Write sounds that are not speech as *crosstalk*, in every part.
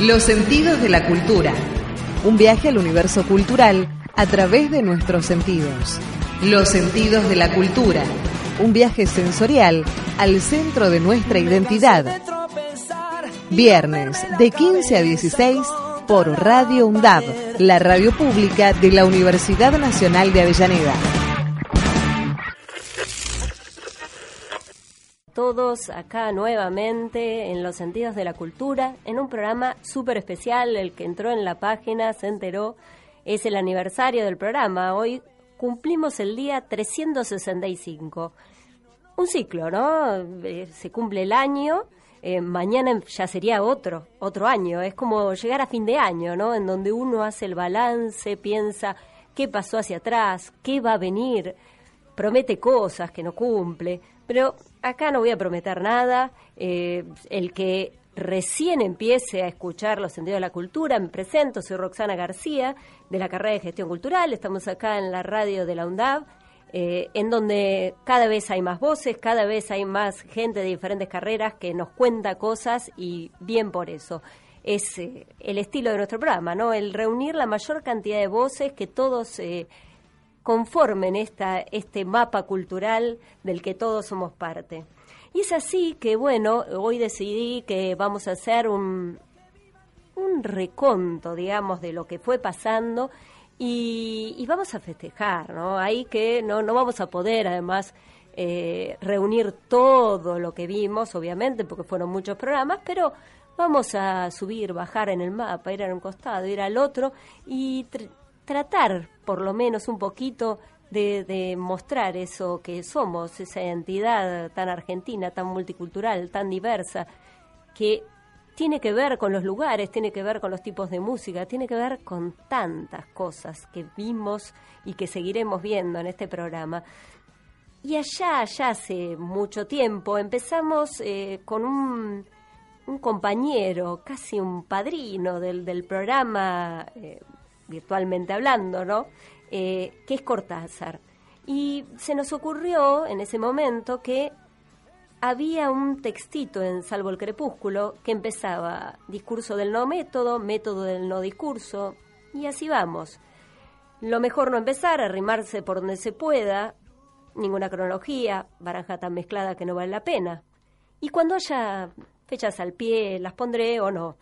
Los sentidos de la cultura. Un viaje al universo cultural a través de nuestros sentidos. Los sentidos de la cultura. Un viaje sensorial al centro de nuestra identidad. Viernes de 15 a 16 por Radio UNDAB, la radio pública de la Universidad Nacional de Avellaneda. Todos acá nuevamente en los sentidos de la cultura, en un programa súper especial, el que entró en la página se enteró, es el aniversario del programa. Hoy cumplimos el día 365. Un ciclo, ¿no? Eh, se cumple el año, eh, mañana ya sería otro, otro año. Es como llegar a fin de año, ¿no? En donde uno hace el balance, piensa qué pasó hacia atrás, qué va a venir, promete cosas que no cumple. Pero acá no voy a prometer nada. Eh, el que recién empiece a escuchar los sentidos de la cultura, me presento, soy Roxana García, de la carrera de gestión cultural. Estamos acá en la radio de la UNDAV. Eh, en donde cada vez hay más voces, cada vez hay más gente de diferentes carreras que nos cuenta cosas y bien por eso. Es eh, el estilo de nuestro programa, ¿no? El reunir la mayor cantidad de voces que todos conformen esta, este mapa cultural del que todos somos parte. Y es así que, bueno, hoy decidí que vamos a hacer un, un reconto, digamos, de lo que fue pasando y, vamos a festejar, ¿no? Ahí que no, no vamos a poder, además, eh, reunir todo lo que vimos, obviamente, porque fueron muchos programas, pero vamos a subir, bajar en el mapa, ir a un costado, ir al otro y tratar, por lo menos un poquito, de, mostrar eso que somos, esa entidad tan argentina, tan multicultural, tan diversa, que tiene que ver con los lugares, tiene que ver con los tipos de música, tiene que ver con tantas cosas que vimos y que seguiremos viendo en este programa. Y allá, allá hace mucho tiempo, empezamos eh, con un, compañero, casi un padrino del, del programa eh, virtualmente hablando, ¿no? Eh, que es Cortázar. Y se nos ocurrió en ese momento que había un textito en Salvo el Crepúsculo que empezaba discurso del no método, método del no discurso, y así vamos. Lo mejor no empezar, arrimarse por donde se pueda, ninguna cronología, baranja tan mezclada que no vale la pena. Y cuando haya fechas al pie, las pondré o no.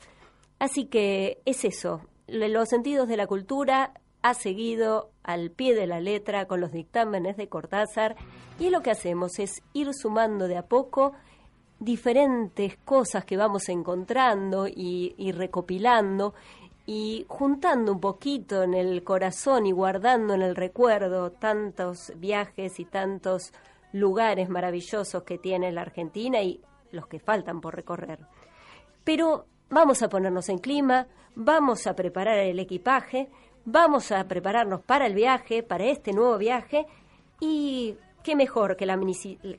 Así que es eso, los sentidos de la cultura ha seguido al pie de la letra con los dictámenes de Cortázar y lo que hacemos es ir sumando de a poco diferentes cosas que vamos encontrando y, recopilando y juntando un poquito en el corazón y guardando en el recuerdo tantos viajes y tantos lugares maravillosos que tiene la Argentina y los que faltan por recorrer. Pero vamos a ponernos en clima, vamos a preparar el equipaje, vamos a prepararnos para el viaje, para este nuevo viaje, y qué mejor que la,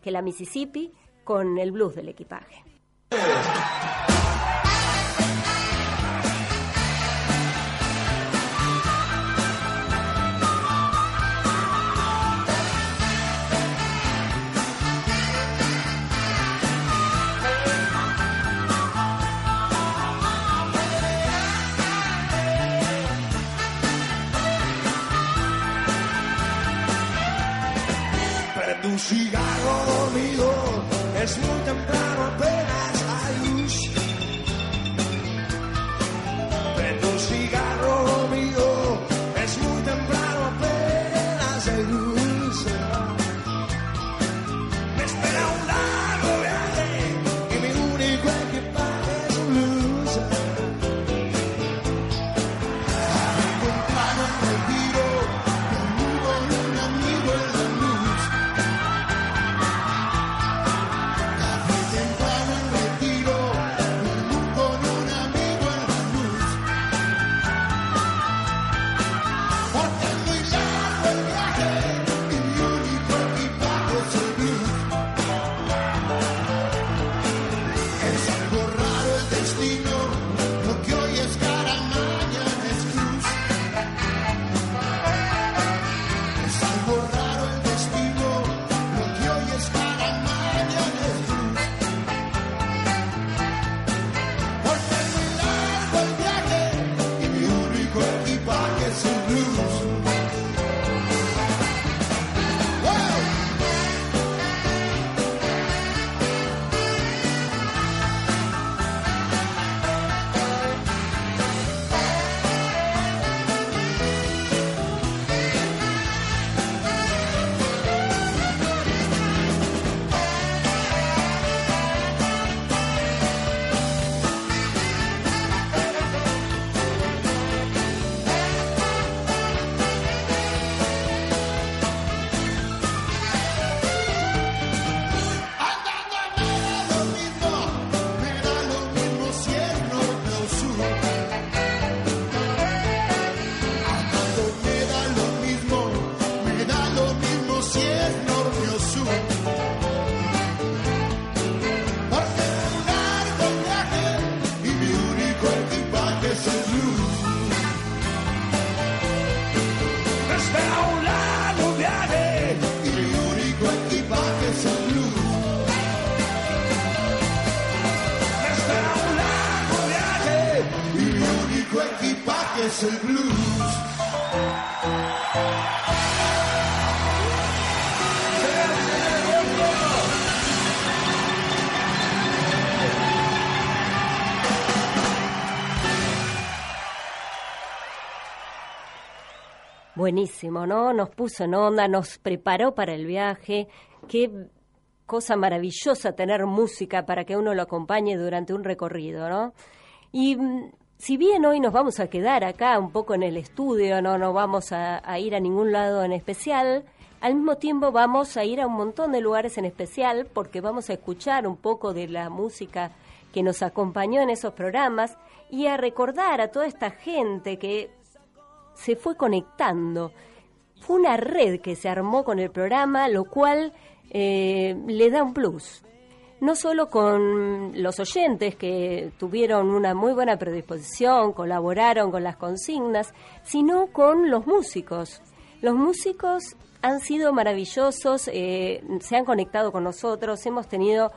que la Mississippi con el blues del equipaje. Buenísimo, ¿no? Nos puso en onda, nos preparó para el viaje. Qué cosa maravillosa tener música para que uno lo acompañe durante un recorrido, ¿no? Y mm, si bien hoy nos vamos a quedar acá un poco en el estudio, no no vamos a, a ir a ningún lado en especial, al mismo tiempo vamos a ir a un montón de lugares en especial porque vamos a escuchar un poco de la música que nos acompañó en esos programas y a recordar a toda esta gente que se fue conectando. Fue una red que se armó con el programa, lo cual eh, le da un plus. No solo con los oyentes que tuvieron una muy buena predisposición, colaboraron con las consignas, sino con los músicos. Los músicos han sido maravillosos, eh, se han conectado con nosotros, hemos tenido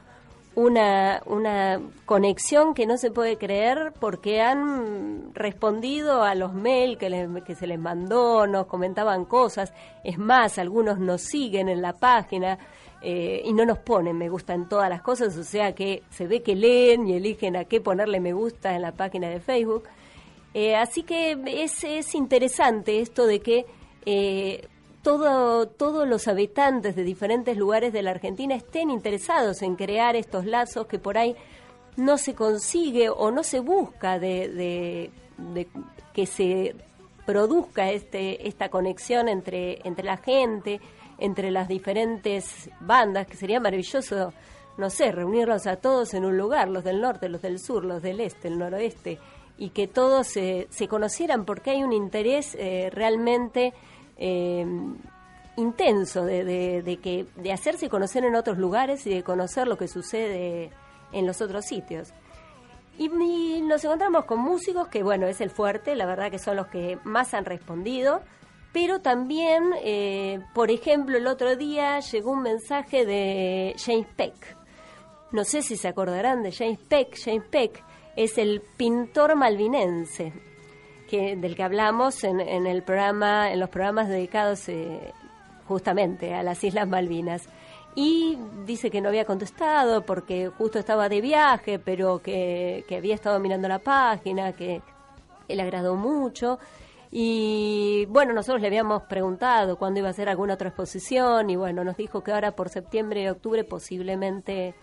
una, una conexión que no se puede creer porque han respondido a los mails que, que se les mandó, nos comentaban cosas, es más, algunos nos siguen en la página eh, y no nos ponen me gusta en todas las cosas, o sea que se ve que leen y eligen a qué ponerle me gusta en la página de Facebook. Eh, así que es, es interesante esto de que eh, todo, todos los habitantes de diferentes lugares de la Argentina estén interesados en crear estos lazos que por ahí no se consigue o no se busca de, que se produzca este, esta conexión entre, entre la gente, entre las diferentes bandas, que sería maravilloso, no sé, reunirlos a todos en un lugar, los del norte, los del sur, los del este, el noroeste, y que todos se, se conocieran porque hay un interés eh, realmente eh, intenso de, que de hacerse conocer en otros lugares y de conocer lo que sucede en los otros sitios. Y, y nos encontramos con músicos que, bueno, es el fuerte, la verdad que son los que más han respondido, pero también, eh, por ejemplo, el otro día llegó un mensaje de James Peck. No sé si se acordarán de James Peck. James Peck es el pintor malvinense que, del que hablamos en, en el programa, en los programas dedicados eh, justamente a las Islas Malvinas. Y dice que no había contestado porque justo estaba de viaje, pero que, había estado mirando la página, que le agradó mucho. Y bueno, nosotros le habíamos preguntado cuándo iba a hacer alguna otra exposición y bueno, nos dijo que ahora por septiembre y octubre posiblemente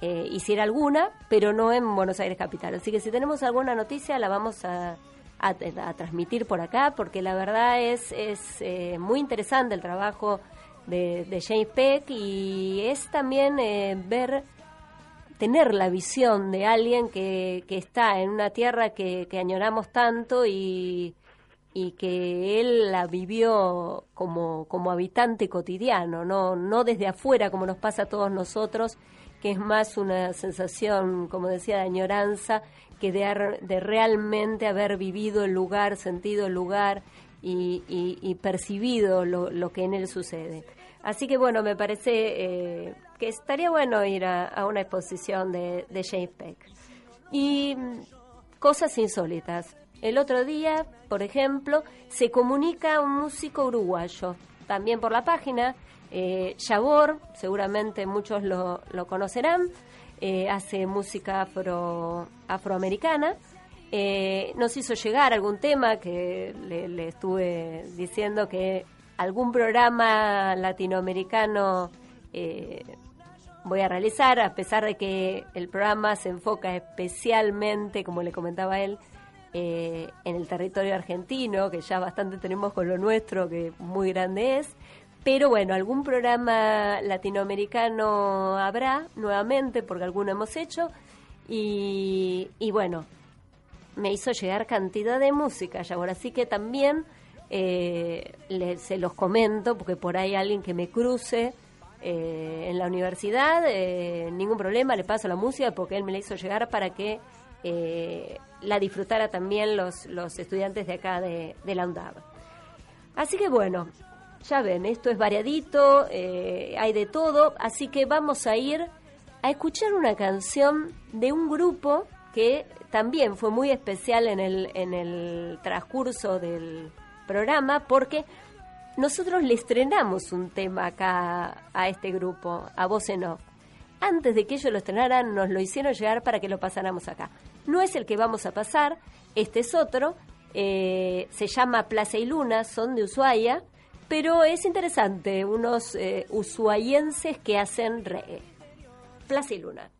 eh, hiciera alguna, pero no en Buenos Aires Capital. Así que si tenemos alguna noticia la vamos a, a- transmitir por acá porque la verdad es, es eh, muy interesante el trabajo de, de James Peck y es también eh, ver tener la visión de alguien que, que está en una tierra que, que añoramos tanto y, y que él la vivió como, como habitante cotidiano, ¿no? no desde afuera como nos pasa a todos nosotros, que es más una sensación, como decía, de añoranza que de, ar- de realmente haber vivido el lugar, sentido el lugar y, y- percibido lo, lo que en él sucede. Así que bueno, me parece eh, que estaría bueno ir a, a una exposición de, de James Peck. Y mm, cosas insólitas. El otro día, por ejemplo, se comunica un músico uruguayo, también por la página, eh, seguramente muchos lo, conocerán, eh, hace música afro, afroamericana. Eh, nos hizo llegar algún tema que le, le estuve diciendo que algún programa latinoamericano eh, voy a realizar, a pesar de que el programa se enfoca especialmente, como le comentaba él, eh, en el territorio argentino, que ya bastante tenemos con lo nuestro, que muy grande es. Pero bueno, algún programa latinoamericano habrá nuevamente, porque alguno hemos hecho. Y, bueno, me hizo llegar cantidad de música, ahora sí que también eh, se los comento, porque por ahí alguien que me cruce eh, en la universidad, eh, ningún problema, le paso la música porque él me la hizo llegar para que eh, la disfrutara también los, los estudiantes de acá de, de la UNDAV. Así que bueno, ya ven, esto es variadito, eh, hay de todo, así que vamos a ir a escuchar una canción de un grupo que también fue muy especial en el, en el transcurso del programa porque nosotros le estrenamos un tema acá a este grupo, a Voz en Off. Antes de que ellos lo estrenaran, nos lo hicieron llegar para que lo pasáramos acá. No es el que vamos a pasar, este es otro, eh, se llama Plaza y Luna, son de Ushuaia, pero es interesante, unos eh, ushuaienses que hacen reggae. Plaza y Luna.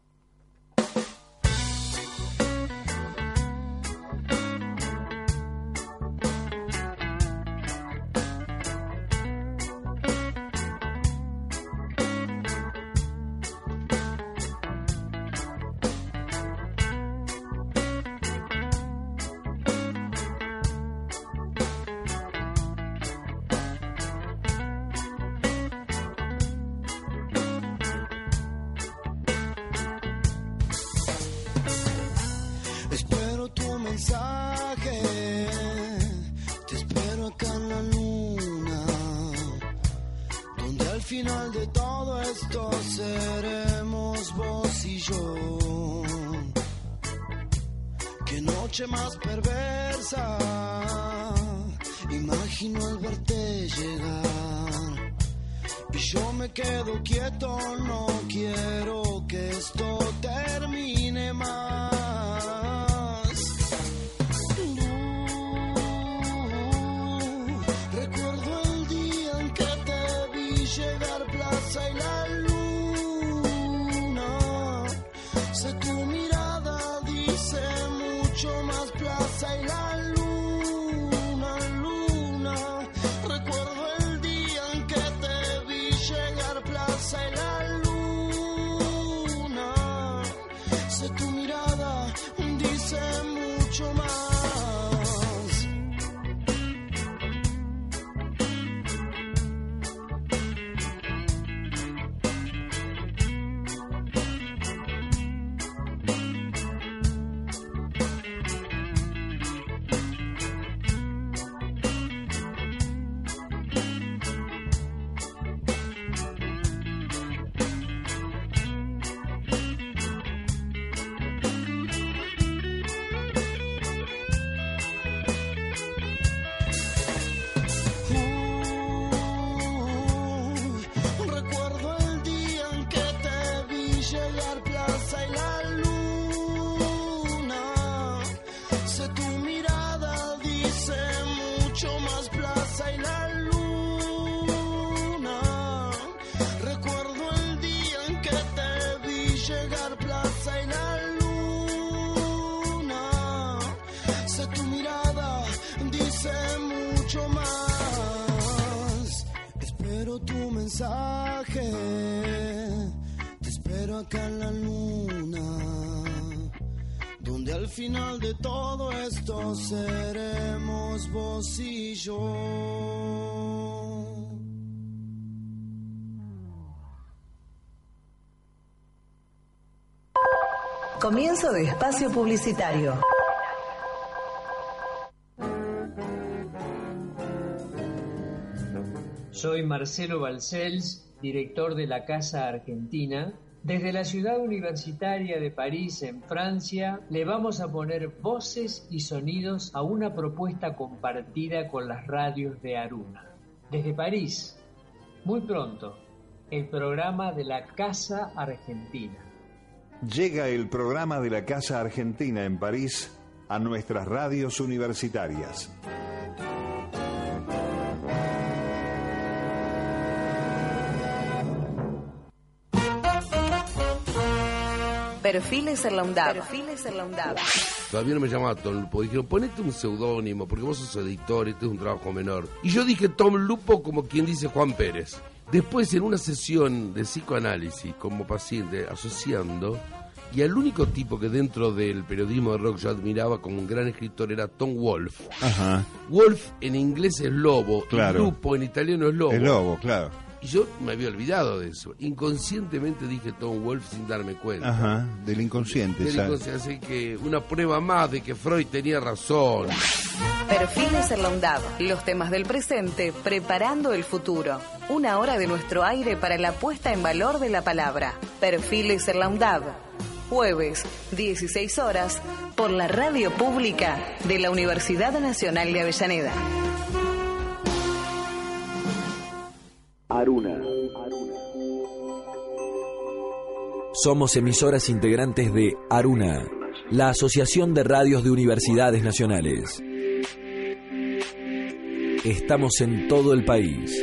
Final de todo esto seremos vos y yo. Comienzo de espacio publicitario. Soy Marcelo Balcells, director de la Casa Argentina. Desde la ciudad universitaria de París, en Francia, le vamos a poner voces y sonidos a una propuesta compartida con las radios de Aruna. Desde París, muy pronto, el programa de la Casa Argentina. Llega el programa de la Casa Argentina en París a nuestras radios universitarias. Perfiles en la UNDAB. Perfiles en la UNDAB. Todavía no me llamaba Tom Lupo. Dijeron, ponete un seudónimo, porque vos sos editor, este es un trabajo menor. Y yo dije Tom Lupo como quien dice Juan Pérez. Después, en una sesión de psicoanálisis como paciente, asociando, y el único tipo que dentro del periodismo de rock yo admiraba como un gran escritor era Tom Wolfe. Ajá. Wolf en inglés es lobo, Claro. y Lupo en italiano es lobo. El lobo, claro. Y yo me había olvidado de eso. Inconscientemente dije Tom Wolfe sin darme cuenta. Ajá. Del inconsciente, Del inconsciente, Así que una prueba más de que Freud tenía razón. Perfiles en la UNDAB. Los temas del presente, preparando el futuro. Una hora de nuestro aire para la puesta en valor de la palabra. Perfiles en la UNDAB. jueves, 16 horas, por la radio pública de la Universidad Nacional de Avellaneda. Aruna. Somos emisoras integrantes de Aruna, la Asociación de Radios de Universidades Nacionales. Estamos en todo el país.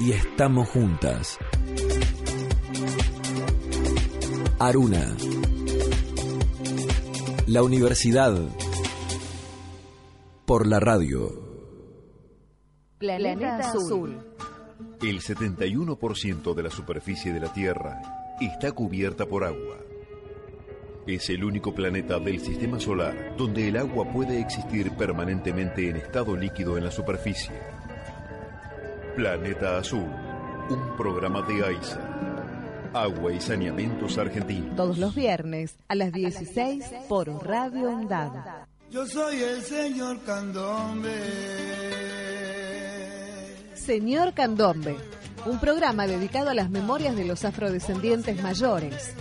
Y estamos juntas. Aruna. La universidad por la radio. Planeta, Azul. El 71% de la superficie de la Tierra está cubierta por agua. Es el único planeta del sistema solar donde el agua puede existir permanentemente en estado líquido en la superficie. Planeta Azul, un programa de AISA. Agua y Saneamientos Argentinos. Todos los viernes a las 16 por Radio Ondada. Yo soy el señor Candombe. Señor Candombe, un programa dedicado a las memorias de los afrodescendientes mayores.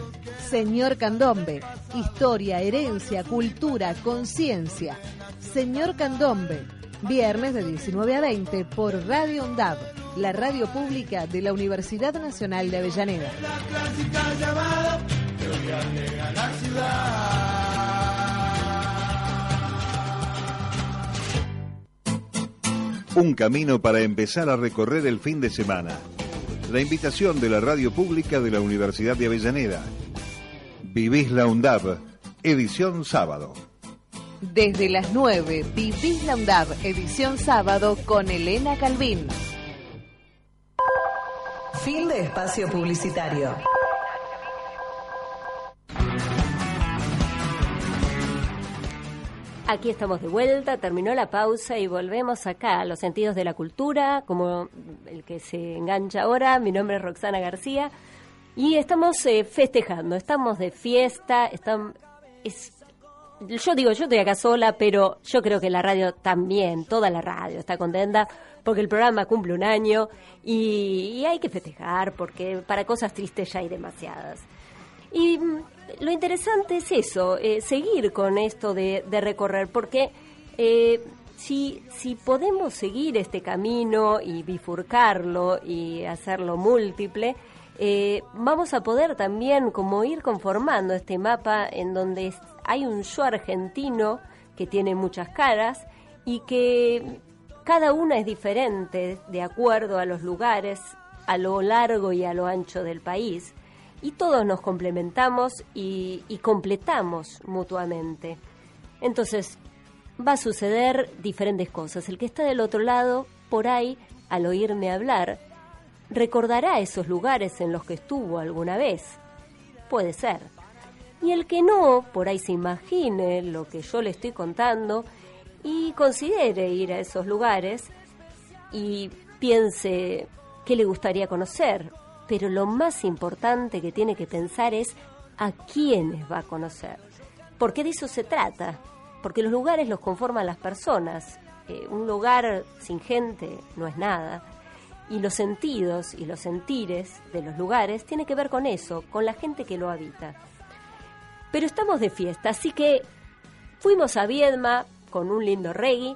Señor Candombe, historia, herencia, cultura, conciencia. Señor Candombe, viernes de 19 a 20 por Radio UNDAV, la radio pública de la Universidad Nacional de Avellaneda. La clásica llamada de la ciudad. Un camino para empezar a recorrer el fin de semana. La invitación de la radio pública de la Universidad de Avellaneda. Vivís la UNDAB, edición sábado. Desde las 9, Vivís la UNDAV, edición sábado con Elena Calvin. Fin de espacio publicitario. Aquí estamos de vuelta, terminó la pausa y volvemos acá a los sentidos de la cultura, como el que se engancha ahora. Mi nombre es Roxana García y estamos eh, festejando, estamos de fiesta, están, es, yo digo, yo estoy acá sola, pero yo creo que la radio también, toda la radio está contenta porque el programa cumple un año y, y hay que festejar porque para cosas tristes ya hay demasiadas. Y mm, lo interesante es eso, eh, seguir con esto de, de recorrer, porque eh, si, si podemos seguir este camino y bifurcarlo y hacerlo múltiple, eh, vamos a poder también como ir conformando este mapa en donde hay un yo argentino que tiene muchas caras y que cada una es diferente de acuerdo a los lugares, a lo largo y a lo ancho del país. Y todos nos complementamos y, completamos mutuamente. Entonces, va a suceder diferentes cosas. El que está del otro lado, por ahí, al oírme hablar, recordará esos lugares en los que estuvo alguna vez. Puede ser. Y el que no, por ahí se imagine lo que yo le estoy contando y considere ir a esos lugares y piense qué le gustaría conocer. Pero lo más importante que tiene que pensar es a quiénes va a conocer. Porque de eso se trata. Porque los lugares los conforman las personas. Eh, un lugar sin gente no es nada. Y los sentidos y los sentires de los lugares tiene que ver con eso, con la gente que lo habita. Pero estamos de fiesta, así que fuimos a Viedma con un lindo reggae.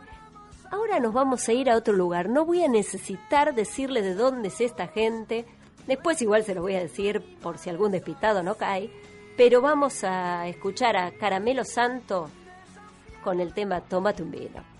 Ahora nos vamos a ir a otro lugar. No voy a necesitar decirle de dónde es esta gente. Después igual se lo voy a decir por si algún despistado no cae. Pero vamos a escuchar a Caramelo Santo con el tema Tómate un vino.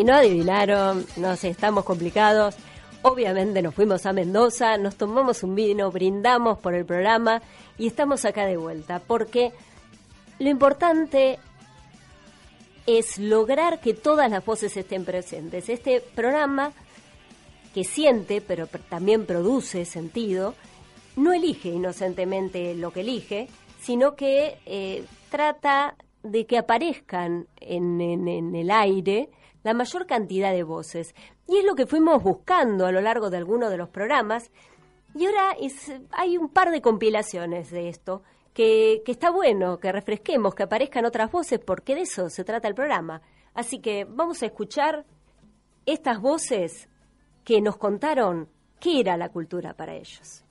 Si no adivinaron, no sé, estamos complicados. Obviamente nos fuimos a Mendoza, nos tomamos un vino, brindamos por el programa y estamos acá de vuelta, porque lo importante es lograr que todas las voces estén presentes. Este programa que siente, pero también produce sentido, no elige inocentemente lo que elige, sino que eh, trata de que aparezcan en, en, el aire la mayor cantidad de voces. Y es lo que fuimos buscando a lo largo de algunos de los programas. Y ahora hay un par de compilaciones de esto que, que está bueno que refresquemos, que aparezcan otras voces, porque de eso se trata el programa. Así que vamos a escuchar estas voces que nos contaron qué era la cultura para ellos.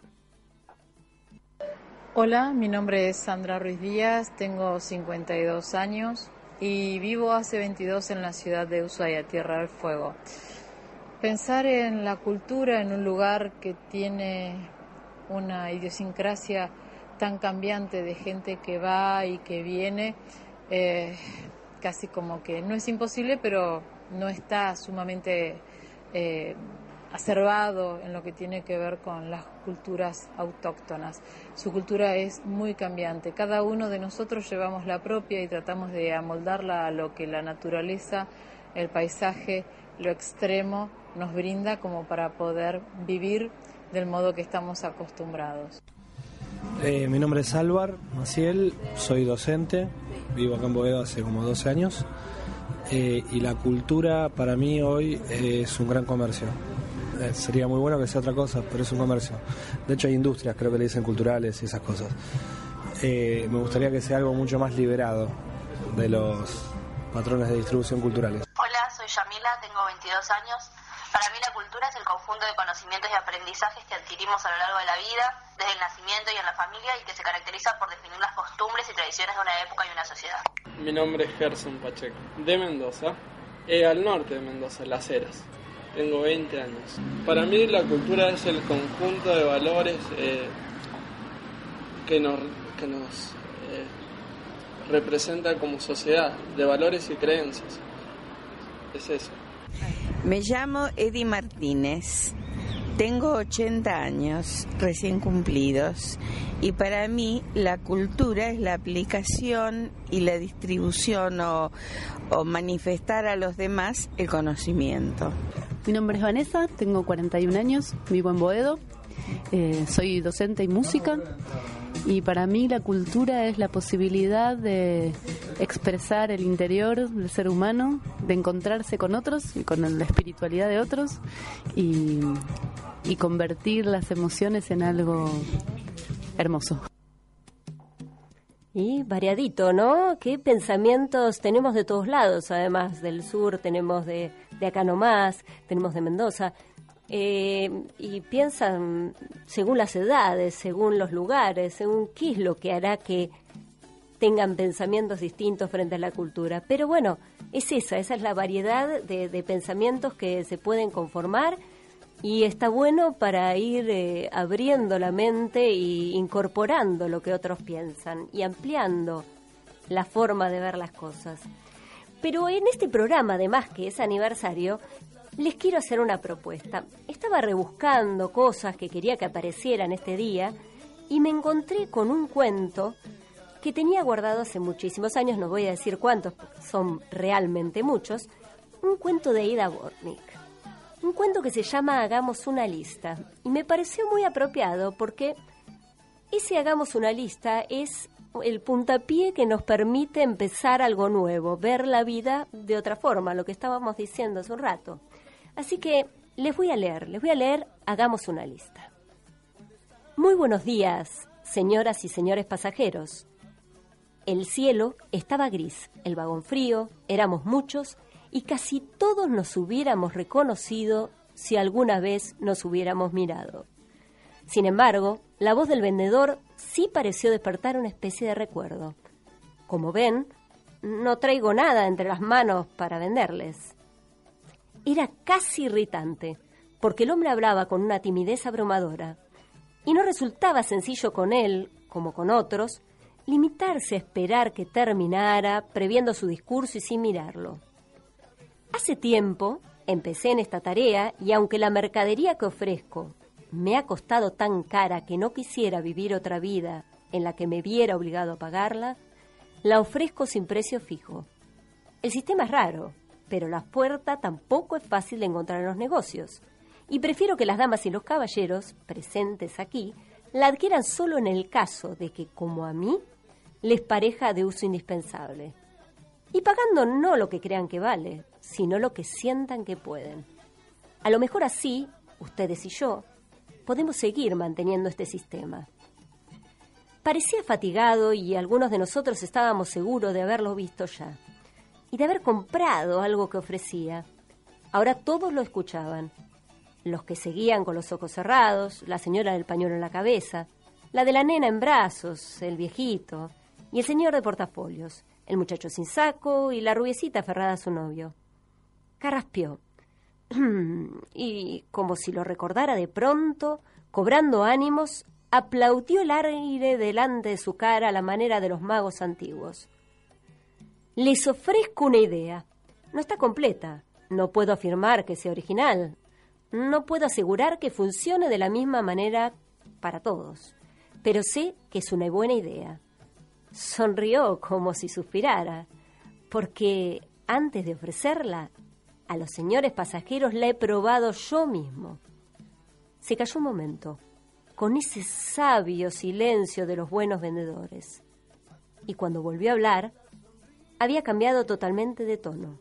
Hola, mi nombre es Sandra Ruiz Díaz, tengo 52 años y vivo hace 22 en la ciudad de Ushuaia, Tierra del Fuego. Pensar en la cultura en un lugar que tiene una idiosincrasia tan cambiante de gente que va y que viene, eh, casi como que no es imposible, pero no está sumamente eh, acervado en lo que tiene que ver con las culturas autóctonas. Su cultura es muy cambiante. Cada uno de nosotros llevamos la propia y tratamos de amoldarla a lo que la naturaleza, el paisaje, lo extremo nos brinda como para poder vivir del modo que estamos acostumbrados. Eh, mi nombre es Álvar Maciel, soy docente, vivo acá en Boedo hace como 12 años eh, y la cultura para mí hoy es un gran comercio. Eh, sería muy bueno que sea otra cosa, pero es un comercio. De hecho hay industrias, creo que le dicen culturales y esas cosas. Eh, me gustaría que sea algo mucho más liberado de los patrones de distribución culturales. Hola, soy Yamila, tengo 22 años. Para mí la cultura es el conjunto de conocimientos y aprendizajes que adquirimos a lo largo de la vida, desde el nacimiento y en la familia, y que se caracteriza por definir las costumbres y tradiciones de una época y una sociedad. Mi nombre es Gerson Pacheco, de Mendoza, eh, al norte de Mendoza, Las Heras tengo 20 años. Para mí la cultura es el conjunto de valores eh, que nos, que nos eh, representa como sociedad, de valores y creencias. Es eso. Me llamo Eddie Martínez. Tengo 80 años recién cumplidos y para mí la cultura es la aplicación y la distribución o, o manifestar a los demás el conocimiento. Mi nombre es Vanessa, tengo 41 años, vivo en Boedo, eh, soy docente y música y para mí la cultura es la posibilidad de expresar el interior del ser humano, de encontrarse con otros y con la espiritualidad de otros y, y convertir las emociones en algo hermoso. Y variadito, ¿no? ¿Qué pensamientos tenemos de todos lados? Además del sur, tenemos de, de acá nomás, tenemos de Mendoza. Eh, y piensan según las edades, según los lugares, según qué es lo que hará que tengan pensamientos distintos frente a la cultura. Pero bueno, es esa, esa es la variedad de, pensamientos que se pueden conformar y está bueno para ir eh, abriendo la mente e incorporando lo que otros piensan y ampliando la forma de ver las cosas. Pero en este programa, además que es aniversario, les quiero hacer una propuesta. Estaba rebuscando cosas que quería que aparecieran este día y me encontré con un cuento que tenía guardado hace muchísimos años, no voy a decir cuántos, son realmente muchos, un cuento de Ida Bornik un cuento que se llama Hagamos una lista. Y me pareció muy apropiado porque ese Hagamos una lista es el puntapié que nos permite empezar algo nuevo, ver la vida de otra forma, lo que estábamos diciendo hace un rato. Así que les voy a leer, les voy a leer Hagamos una lista. Muy buenos días, señoras y señores pasajeros. El cielo estaba gris, el vagón frío, éramos muchos y casi todos nos hubiéramos reconocido si alguna vez nos hubiéramos mirado. Sin embargo, la voz del vendedor sí pareció despertar una especie de recuerdo. Como ven, no traigo nada entre las manos para venderles. Era casi irritante, porque el hombre hablaba con una timidez abrumadora, y no resultaba sencillo con él, como con otros, limitarse a esperar que terminara, previendo su discurso y sin mirarlo. Hace tiempo empecé en esta tarea y aunque la mercadería que ofrezco me ha costado tan cara que no quisiera vivir otra vida en la que me viera obligado a pagarla, la ofrezco sin precio fijo. El sistema es raro, pero la puerta tampoco es fácil de encontrar en los negocios. Y prefiero que las damas y los caballeros presentes aquí la adquieran solo en el caso de que, como a mí, les pareja de uso indispensable. Y pagando no lo que crean que vale, sino lo que sientan que pueden. A lo mejor así, ustedes y yo, podemos seguir manteniendo este sistema. Parecía fatigado y algunos de nosotros estábamos seguros de haberlo visto ya y de haber comprado algo que ofrecía. Ahora todos lo escuchaban. Los que seguían con los ojos cerrados, la señora del pañuelo en la cabeza, la de la nena en brazos, el viejito, y el señor de portafolios, el muchacho sin saco y la rubiecita aferrada a su novio. Carraspeó. *clears throat* y, como si lo recordara de pronto, cobrando ánimos, aplaudió el aire delante de su cara a la manera de los magos antiguos. Les ofrezco una idea. No está completa. No puedo afirmar que sea original. No puedo asegurar que funcione de la misma manera para todos. Pero sé que es una buena idea. Sonrió como si suspirara, porque antes de ofrecerla, a los señores pasajeros la he probado yo mismo. Se cayó un momento con ese sabio silencio de los buenos vendedores. Y cuando volvió a hablar, había cambiado totalmente de tono.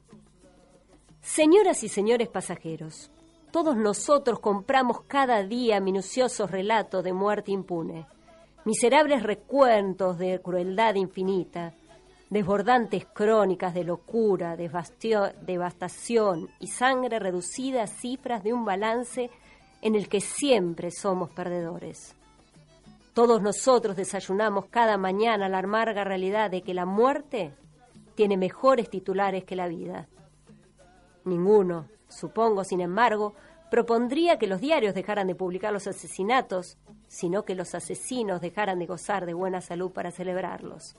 Señoras y señores pasajeros, todos nosotros compramos cada día minuciosos relatos de muerte impune, miserables recuentos de crueldad infinita, desbordantes crónicas de locura, devastación y sangre reducida a cifras de un balance en el que siempre somos perdedores. Todos nosotros desayunamos cada mañana la amarga realidad de que la muerte tiene mejores titulares que la vida. Ninguno, supongo, sin embargo, propondría que los diarios dejaran de publicar los asesinatos, sino que los asesinos dejaran de gozar de buena salud para celebrarlos.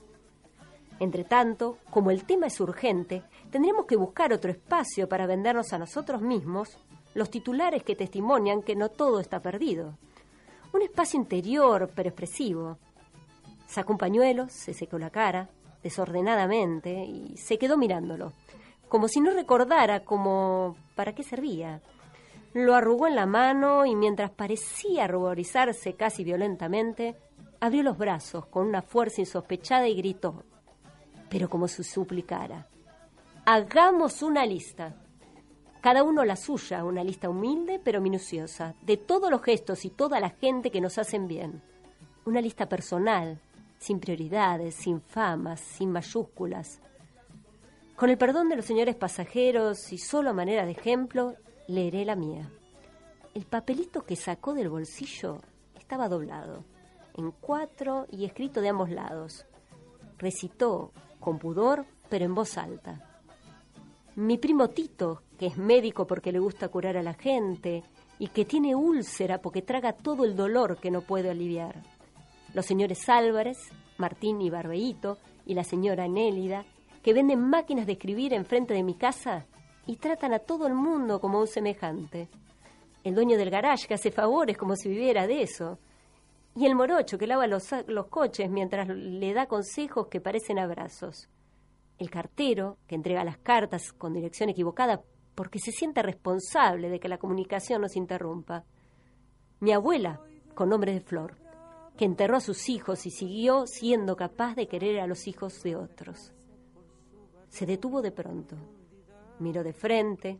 Entre tanto, como el tema es urgente, tendremos que buscar otro espacio para vendernos a nosotros mismos los titulares que testimonian que no todo está perdido. Un espacio interior, pero expresivo. Sacó un pañuelo, se secó la cara, desordenadamente, y se quedó mirándolo, como si no recordara como para qué servía. Lo arrugó en la mano y mientras parecía ruborizarse casi violentamente, abrió los brazos con una fuerza insospechada y gritó, pero como si suplicara, hagamos una lista cada uno la suya, una lista humilde pero minuciosa, de todos los gestos y toda la gente que nos hacen bien. Una lista personal, sin prioridades, sin famas, sin mayúsculas. Con el perdón de los señores pasajeros y solo a manera de ejemplo, leeré la mía. El papelito que sacó del bolsillo estaba doblado, en cuatro y escrito de ambos lados. Recitó, con pudor, pero en voz alta. Mi primo Tito, que es médico porque le gusta curar a la gente y que tiene úlcera porque traga todo el dolor que no puede aliviar. Los señores Álvarez, Martín y Barbeito y la señora Nélida, que venden máquinas de escribir enfrente de mi casa y tratan a todo el mundo como un semejante. El dueño del garage que hace favores como si viviera de eso. Y el morocho que lava los, los coches mientras le da consejos que parecen abrazos. El cartero que entrega las cartas con dirección equivocada porque se siente responsable de que la comunicación no se interrumpa. Mi abuela, con nombre de Flor, que enterró a sus hijos y siguió siendo capaz de querer a los hijos de otros. Se detuvo de pronto, miró de frente,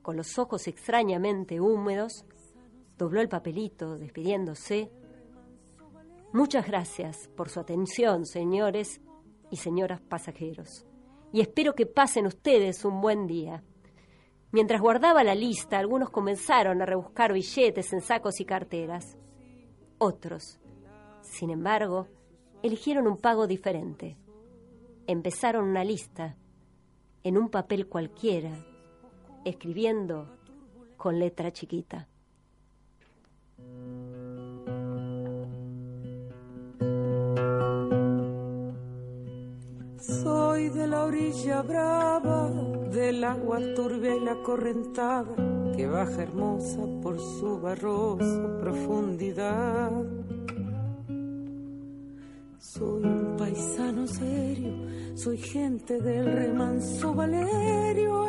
con los ojos extrañamente húmedos, dobló el papelito despidiéndose. Muchas gracias por su atención, señores y señoras pasajeros, y espero que pasen ustedes un buen día. Mientras guardaba la lista, algunos comenzaron a rebuscar billetes en sacos y carteras. Otros, sin embargo, eligieron un pago diferente. Empezaron una lista en un papel cualquiera, escribiendo con letra chiquita. Orilla brava del agua turbia y la correntada que baja hermosa por su barrosa profundidad. Soy un paisano serio, soy gente del remanso Valerio,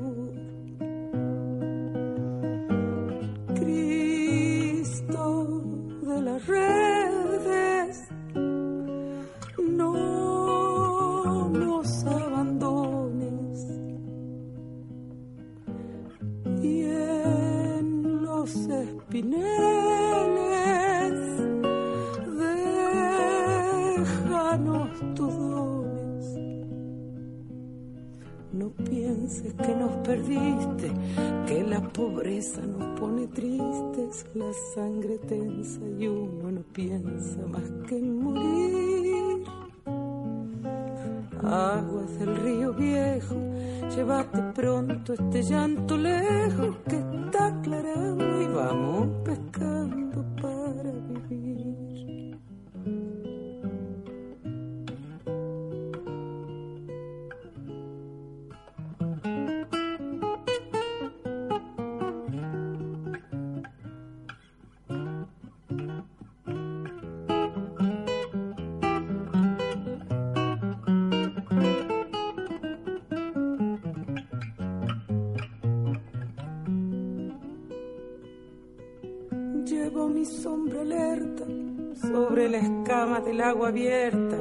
Del agua abierta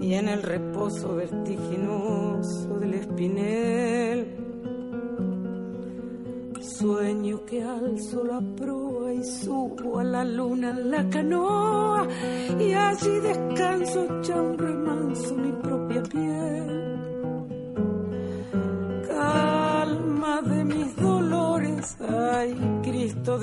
y en el reposo vertiginoso del espinel. Sueño que alzo la proa y subo a la luna en la canoa y allí descanso echa un remanso mi propia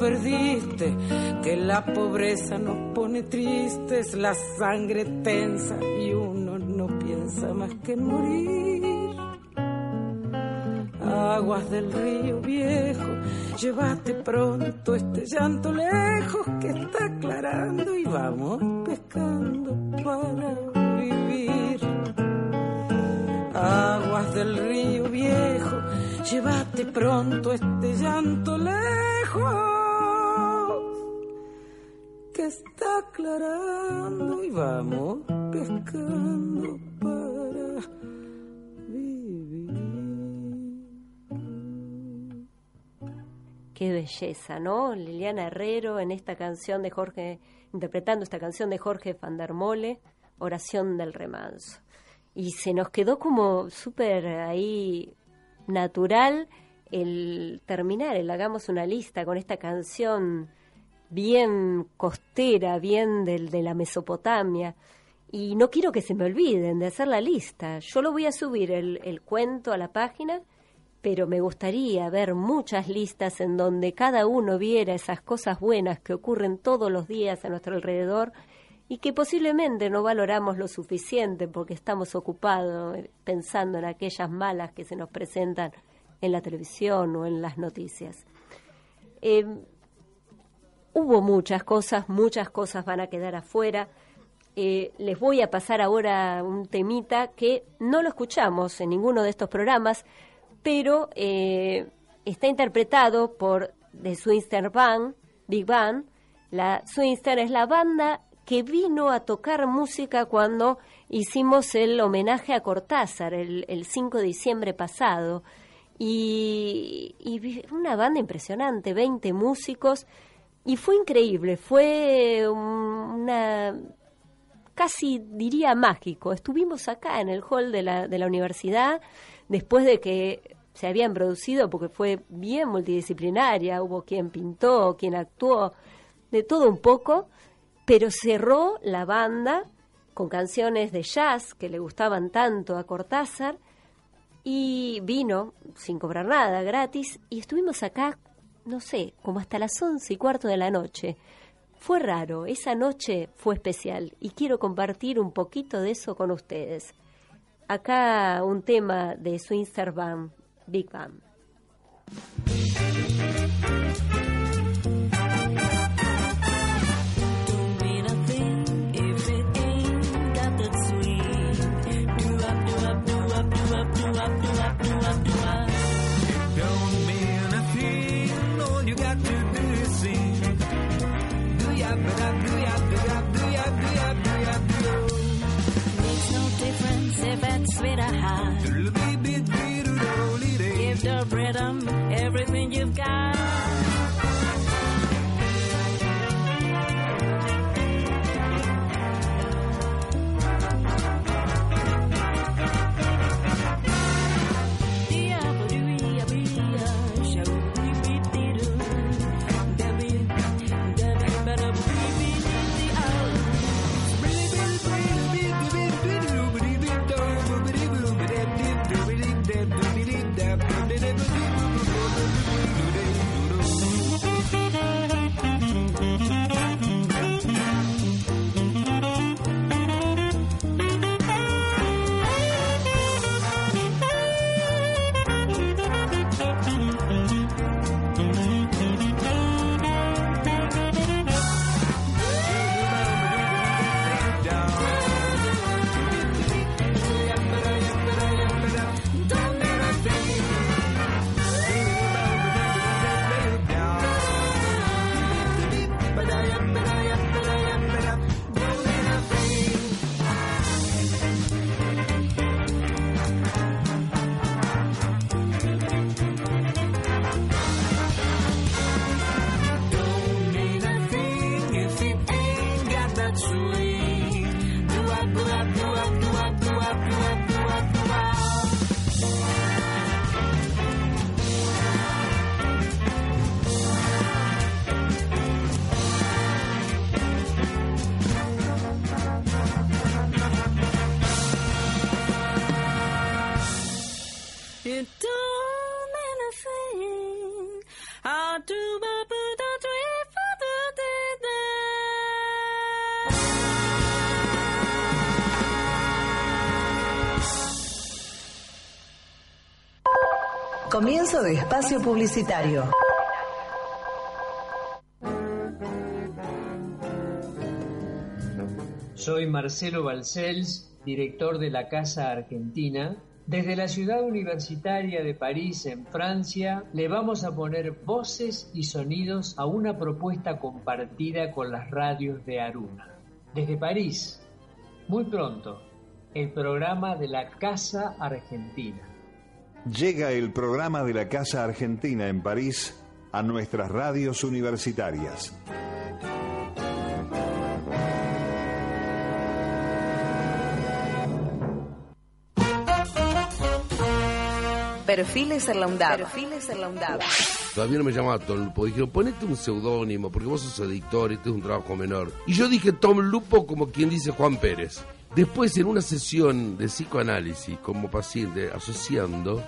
Perdiste, que la pobreza nos pone tristes, la sangre tensa y uno no piensa más que morir. Aguas del río viejo, llévate pronto este llanto lejos que está aclarando y vamos pescando para vivir. Aguas del río viejo, llévate pronto este llanto lejos que está aclarando y vamos pescando para Qué belleza, ¿no? Liliana Herrero en esta canción de Jorge, interpretando esta canción de Jorge Fandermole, Oración del Remanso. Y se nos quedó como súper ahí natural el terminar, el hagamos una lista con esta canción bien costera, bien del, de la Mesopotamia. Y no quiero que se me olviden de hacer la lista. Yo lo voy a subir el, el cuento a la página pero me gustaría ver muchas listas en donde cada uno viera esas cosas buenas que ocurren todos los días a nuestro alrededor y que posiblemente no valoramos lo suficiente porque estamos ocupados pensando en aquellas malas que se nos presentan en la televisión o en las noticias. Eh, hubo muchas cosas, muchas cosas van a quedar afuera. eh, les voy a pasar ahora un temita que no lo escuchamos en ninguno de estos programas, pero eh, está interpretado por The Swingster Band, Big Band. La Swingster es la banda que vino a tocar música cuando hicimos el homenaje a Cortázar el, el 5 de diciembre pasado. Y, y una banda impresionante, 20 músicos, y fue increíble, fue una casi diría mágico. Estuvimos acá en el hall de la, de la universidad después de que se habían producido, porque fue bien multidisciplinaria, hubo quien pintó, quien actuó, de todo un poco, pero cerró la banda con canciones de jazz que le gustaban tanto a Cortázar y vino sin cobrar nada, gratis, y estuvimos acá, no sé, como hasta las once y cuarto de la noche. Fue raro, esa noche fue especial y quiero compartir un poquito de eso con ustedes. Acá un tema de Swingster Band, Big Band. Sweet. Give the rhythm everything you've got. De espacio publicitario. Soy Marcelo Balcells, director de la Casa Argentina. Desde la ciudad universitaria de París, en Francia, le vamos a poner voces y sonidos a una propuesta compartida con las radios de Aruna. Desde París, muy pronto, el programa de la Casa Argentina. Llega el programa de la Casa Argentina en París a nuestras radios universitarias. Perfiles en la UNDAB. Perfiles Todavía no me llamaba Tom Lupo. Dijeron, ponete un seudónimo, porque vos sos editor, este es un trabajo menor. Y yo dije Tom Lupo como quien dice Juan Pérez. Después, en una sesión de psicoanálisis como paciente, asociando,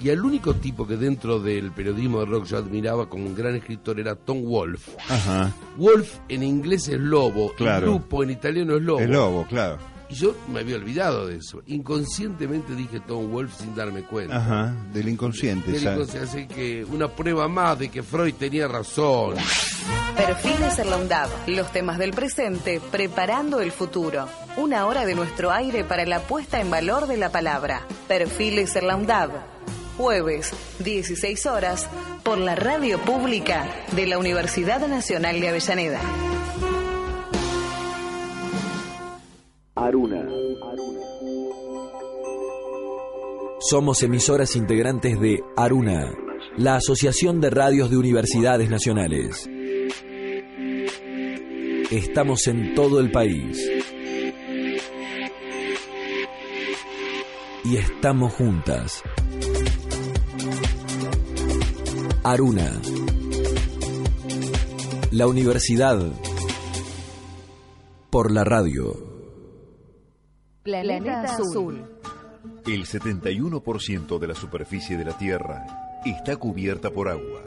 y el único tipo que dentro del periodismo de rock yo admiraba como un gran escritor era Tom Wolf. Ajá. Wolf en inglés es lobo, Claro. y Lupo en italiano es lobo. El lobo, claro. Y yo me había olvidado de eso. Inconscientemente dije Tom Wolf sin darme cuenta. Ajá, del inconsciente. Del inconsciente, Así que una prueba más de que Freud tenía razón. Perfiles en la UNDAB. Los temas del presente preparando el futuro. Una hora de nuestro aire para la puesta en valor de la palabra. Perfiles en la UNDAB. Jueves, 16 horas, por la radio pública de la Universidad Nacional de Avellaneda. Aruna. Somos emisoras integrantes de Aruna, la Asociación de Radios de Universidades Nacionales. Estamos en todo el país. Y estamos juntas. Aruna. La universidad por la radio. Planeta, Azul. El 71% de la superficie de la Tierra está cubierta por agua.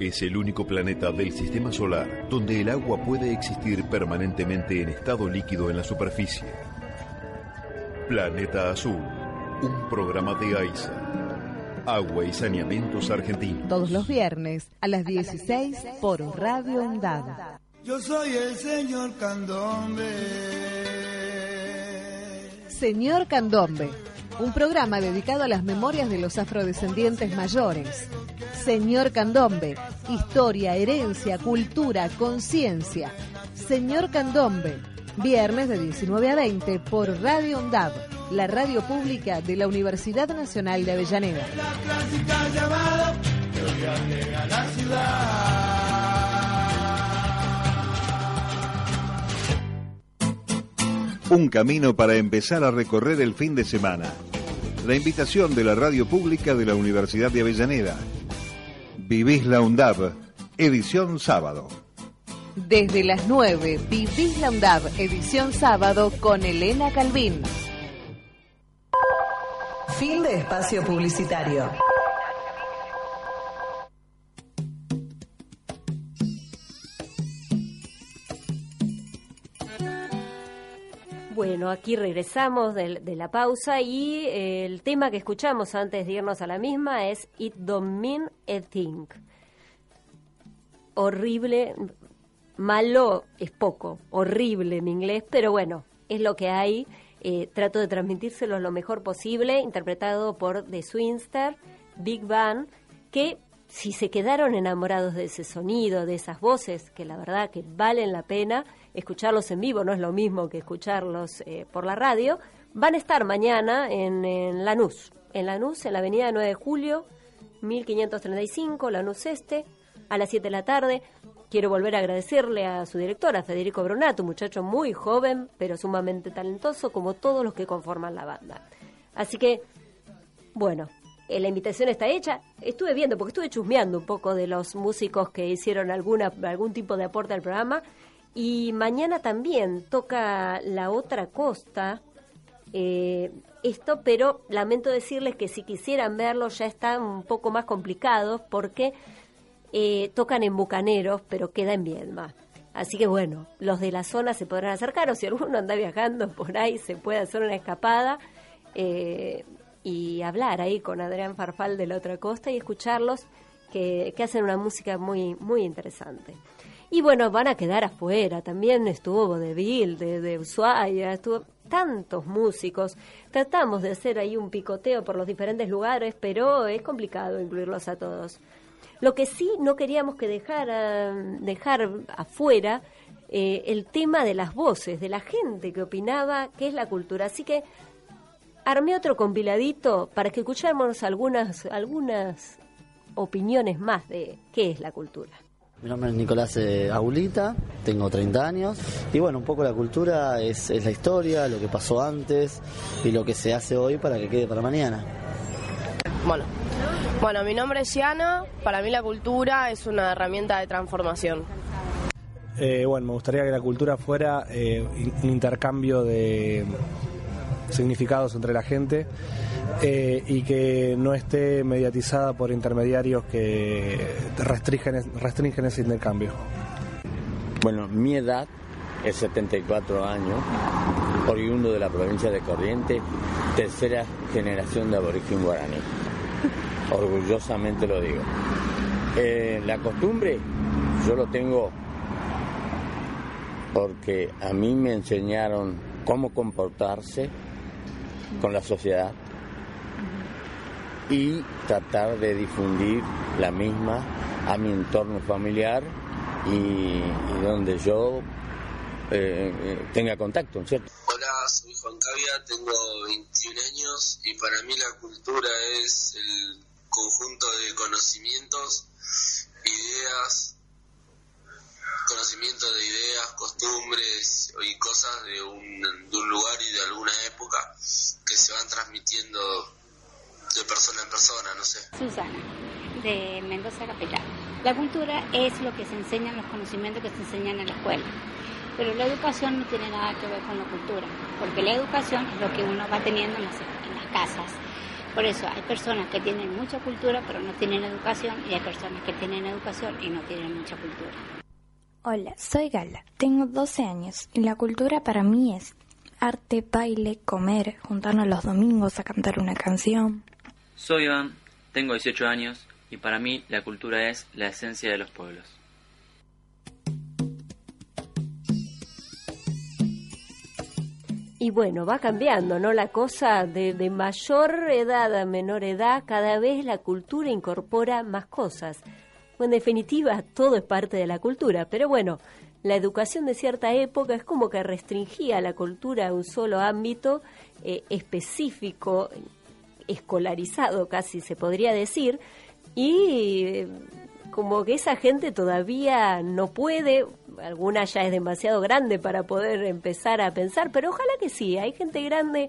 Es el único planeta del sistema solar donde el agua puede existir permanentemente en estado líquido en la superficie. Planeta Azul, un programa de AISA. Agua y Saneamientos Argentinos. Todos los viernes a las 16 por Radio UNDAD. Yo soy el señor Candombe. Señor Candombe, un programa dedicado a las memorias de los afrodescendientes mayores. Señor Candombe, historia, herencia, cultura, conciencia. Señor Candombe, viernes de 19 a 20 por Radio UNDAB, la radio pública de la Universidad Nacional de Avellaneda. Clásica llamada, la Un camino para empezar a recorrer el fin de semana. La invitación de la radio pública de la Universidad de Avellaneda. Vivís la UNDAB, edición sábado. Desde las 9, Vivís la UNDAB, edición sábado con Elena Calvin. Fin de espacio publicitario. Bueno, aquí regresamos de, de la pausa y eh, el tema que escuchamos antes de irnos a la misma es It Don't Mean a Thing. Horrible, malo es poco, horrible mi inglés, pero bueno, es lo que hay. Eh, trato de transmitírselo lo mejor posible, interpretado por The Swingster, Big Bang, que si se quedaron enamorados de ese sonido, de esas voces, que la verdad que valen la pena, escucharlos en vivo no es lo mismo que escucharlos eh, por la radio, van a estar mañana en, Lanús, en Lanús, en la avenida 9 de julio, 1535, Lanús Este, a las 7 de la tarde. Quiero volver a agradecerle a su directora, Federico Brunato, un muchacho muy joven, pero sumamente talentoso, como todos los que conforman la banda. Así que, bueno, la invitación está hecha. Estuve viendo, porque estuve chusmeando un poco de los músicos que hicieron alguna, algún tipo de aporte al programa. Y mañana también toca La Otra Costa. eh, esto, pero lamento decirles que si quisieran verlo ya está un poco más complicado porque eh, tocan en Bucaneros, pero queda en Viedma. Así que bueno, los de la zona se podrán acercar o si alguno anda viajando por ahí se puede hacer una escapada eh, y hablar ahí con Adrián Farfal de la otra costa y escucharlos que, que hacen una música muy, muy interesante. Y bueno, van a quedar afuera. También estuvo Vodevil, de, de Ushuaia, estuvo tantos músicos. Tratamos de hacer ahí un picoteo por los diferentes lugares, pero es complicado incluirlos a todos. Lo que sí no queríamos que dejara, dejar afuera eh, el tema de las voces, de la gente que opinaba qué es la cultura. Así que armé otro compiladito para que escucháramos algunas, algunas opiniones más de qué es la cultura. Mi nombre es Nicolás eh, Aulita, tengo 30 años y bueno, un poco la cultura es, es la historia, lo que pasó antes y lo que se hace hoy para que quede para mañana. Bueno, bueno, mi nombre es Yana. Para mí la cultura es una herramienta de transformación. Eh, bueno, me gustaría que la cultura fuera eh, un intercambio de significados entre la gente eh, y que no esté mediatizada por intermediarios que restringen, restringen ese intercambio. Bueno, mi edad es 74 años, oriundo de la provincia de Corrientes, tercera generación de aborigen guaraní. Orgullosamente lo digo. Eh, la costumbre yo lo tengo porque a mí me enseñaron cómo comportarse con la sociedad y tratar de difundir la misma a mi entorno familiar y, donde yo eh, eh, tenga contacto, ¿cierto? Hola, soy Juan Cavia, tengo 21 años y para mí la cultura es el conjunto de conocimientos, ideas, conocimiento de ideas, costumbres y cosas de un, de un lugar y de alguna época que se van transmitiendo de persona en persona, no sé. Susana, de Mendoza Capital. La cultura es lo que se enseñan, los conocimientos que se enseñan en la escuela. Pero la educación no tiene nada que ver con la cultura, porque la educación es lo que uno va teniendo en las, en las casas. Por eso hay personas que tienen mucha cultura pero no tienen educación y hay personas que tienen educación y no tienen mucha cultura. Hola, soy Gala, tengo 12 años y la cultura para mí es arte, baile, comer, juntarnos los domingos a cantar una canción. Soy Iván, tengo 18 años y para mí la cultura es la esencia de los pueblos. Y bueno, va cambiando, ¿no? La cosa de, de, mayor edad a menor edad, cada vez la cultura incorpora más cosas. En definitiva, todo es parte de la cultura, pero bueno, la educación de cierta época es como que restringía la cultura a un solo ámbito eh, específico, escolarizado casi se podría decir, y eh, como que esa gente todavía no puede, alguna ya es demasiado grande para poder empezar a pensar, pero ojalá que sí, hay gente grande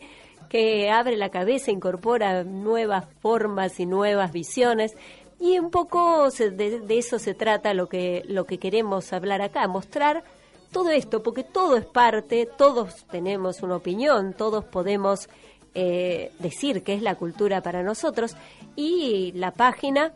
que abre la cabeza, incorpora nuevas formas y nuevas visiones. Y un poco de, de, eso se trata lo que, lo que queremos hablar acá, mostrar todo esto, porque todo es parte, todos tenemos una opinión, todos podemos eh, decir qué es la cultura para nosotros y la página,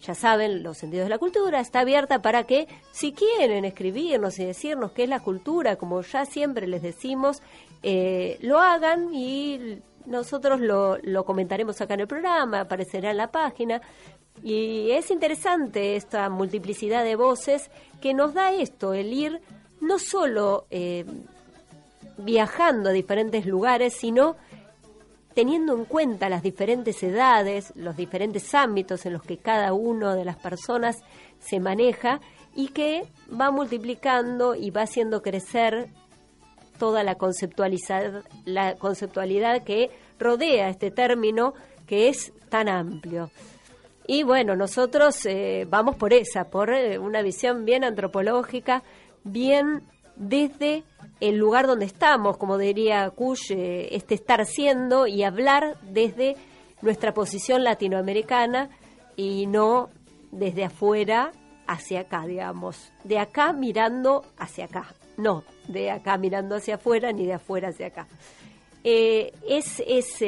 ya saben, los sentidos de la cultura, está abierta para que si quieren escribirnos y decirnos qué es la cultura, como ya siempre les decimos, eh, lo hagan y nosotros lo, lo comentaremos acá en el programa, aparecerá en la página. Y es interesante esta multiplicidad de voces que nos da esto, el ir no solo eh, viajando a diferentes lugares, sino teniendo en cuenta las diferentes edades, los diferentes ámbitos en los que cada una de las personas se maneja y que va multiplicando y va haciendo crecer toda la conceptualidad, la conceptualidad que rodea este término que es tan amplio. Y bueno, nosotros eh, vamos por esa, por eh, una visión bien antropológica, bien desde el lugar donde estamos, como diría Kush, eh, este estar siendo y hablar desde nuestra posición latinoamericana y no desde afuera hacia acá, digamos, de acá mirando hacia acá, no, de acá mirando hacia afuera ni de afuera hacia acá. es, es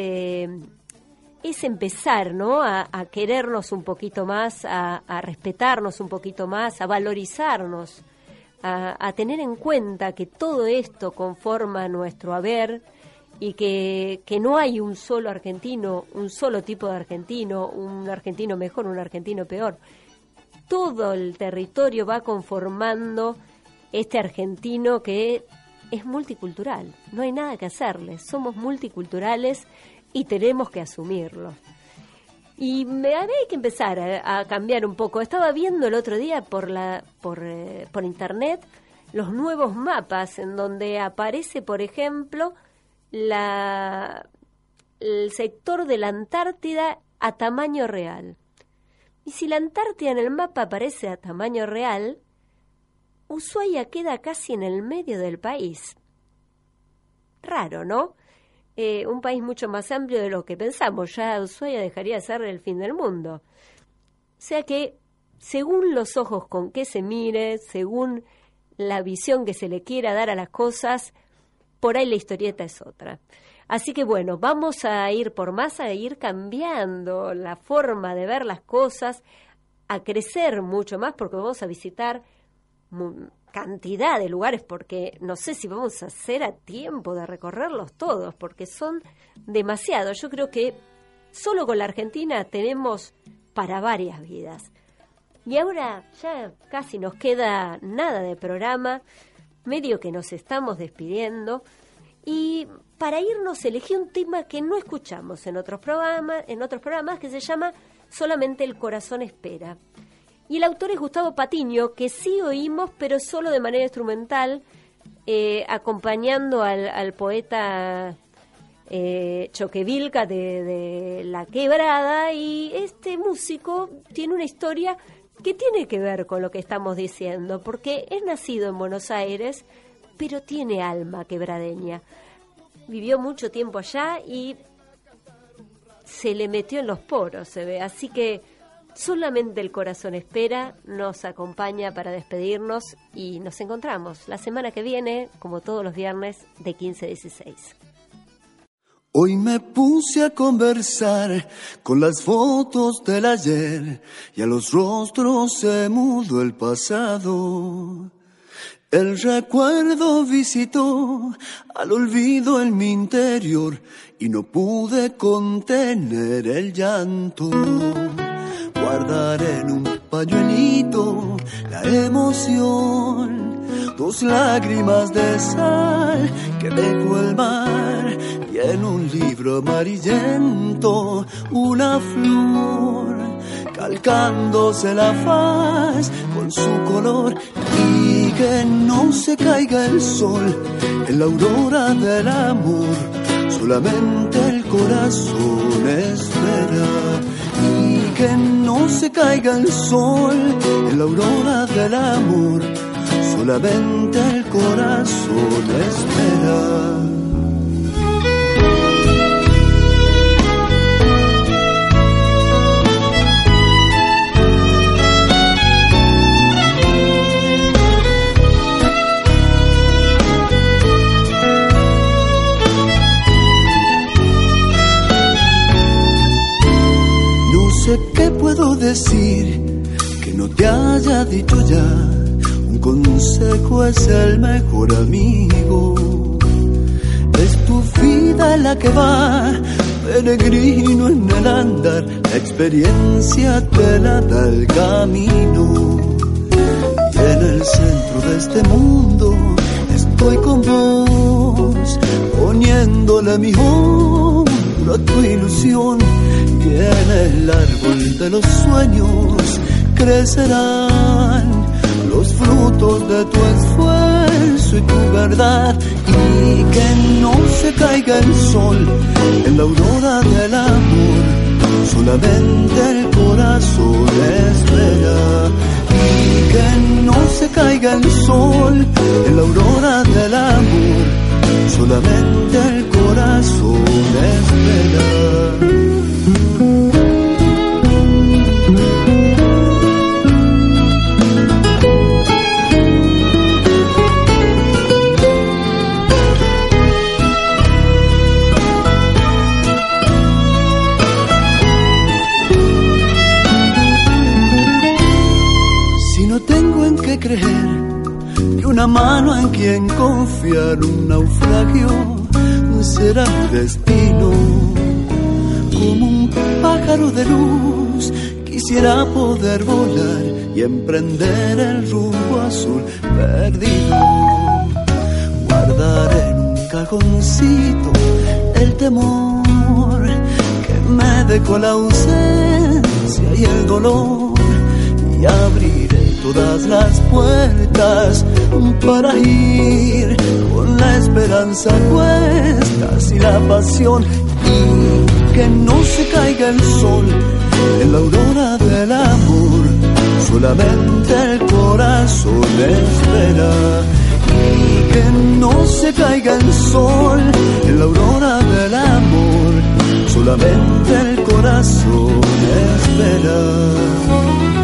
es empezar ¿no? a, querernos un poquito más, a, a, respetarnos un poquito más, a valorizarnos, a, a, tener en cuenta que todo esto conforma nuestro haber y que, que no hay un solo argentino, un solo tipo de argentino, un argentino mejor, un argentino peor. Todo el territorio va conformando este argentino que es multicultural, no hay nada que hacerle, somos multiculturales y tenemos que asumirlo. Y me hay que empezar a, a, cambiar un poco. Estaba viendo el otro día por la por, eh, por internet los nuevos mapas en donde aparece, por ejemplo, la el sector de la Antártida a tamaño real. Y si la Antártida en el mapa aparece a tamaño real, Ushuaia queda casi en el medio del país. Raro, ¿no? Eh, un país mucho más amplio de lo que pensamos. Ya Ushuaia dejaría de ser el fin del mundo. O sea que, según los ojos con que se mire, según la visión que se le quiera dar a las cosas, por ahí la historieta es otra. Así que bueno, vamos a ir por más, a ir cambiando la forma de ver las cosas, a crecer mucho más, porque vamos a visitar cantidad de lugares porque no sé si vamos a hacer a tiempo de recorrerlos todos porque son demasiados. Yo creo que solo con la Argentina tenemos para varias vidas. Y ahora ya casi nos queda nada de programa, medio que nos estamos despidiendo. Y para irnos elegí un tema que no escuchamos en otros programas, en otros programas que se llama Solamente el corazón espera. Y el autor es Gustavo Patiño, que sí oímos, pero solo de manera instrumental, eh, acompañando al, poeta eh, Choquevilca de, de La Quebrada. Y este músico tiene una historia que tiene que ver con lo que estamos diciendo, porque es nacido en Buenos Aires, pero tiene alma quebradeña. Vivió mucho tiempo allá y se le metió en los poros, se ve. Así que solamente el corazón espera, nos acompaña para despedirnos y nos encontramos la semana que viene, como todos los viernes, de 15 a 16. Hoy me puse a conversar con las fotos del ayer y a los rostros se mudó el pasado. El recuerdo visitó al olvido en mi interior y no pude contener el llanto. Guardar en un pañuelito la emoción, dos lágrimas de sal que dejó el mar y en un libro amarillento una flor calcándose la faz con su color. Y que no se caiga el sol en la aurora del amor solamente el corazón espera que no se caiga el sol en la aurora del amor solamente el corazón espera que va, peregrino en el andar. La experiencia te la da el camino. En el centro de este mundo estoy con vos, poniéndole mi hombro a tu ilusión y en el árbol de los sueños crecerán frutos de tu esfuerzo y tu verdad y que no se caiga el sol en la aurora del amor. Solamente el corazón espera y que no se caiga el sol en la aurora del amor. Solamente el corazón espera una mano en quien confiar un naufragio será mi destino. Como un pájaro de luz quisiera poder volar y emprender el rumbo azul perdido. Guardar en un cajoncito el temor que me dejó la ausencia y el dolor y abriré todas las puertas para ir. Con la esperanza cuestas y la pasión y que no se caiga el sol en la aurora del amor solamente el corazón espera. Y que no se caiga el sol en la aurora del amor solamente el corazón espera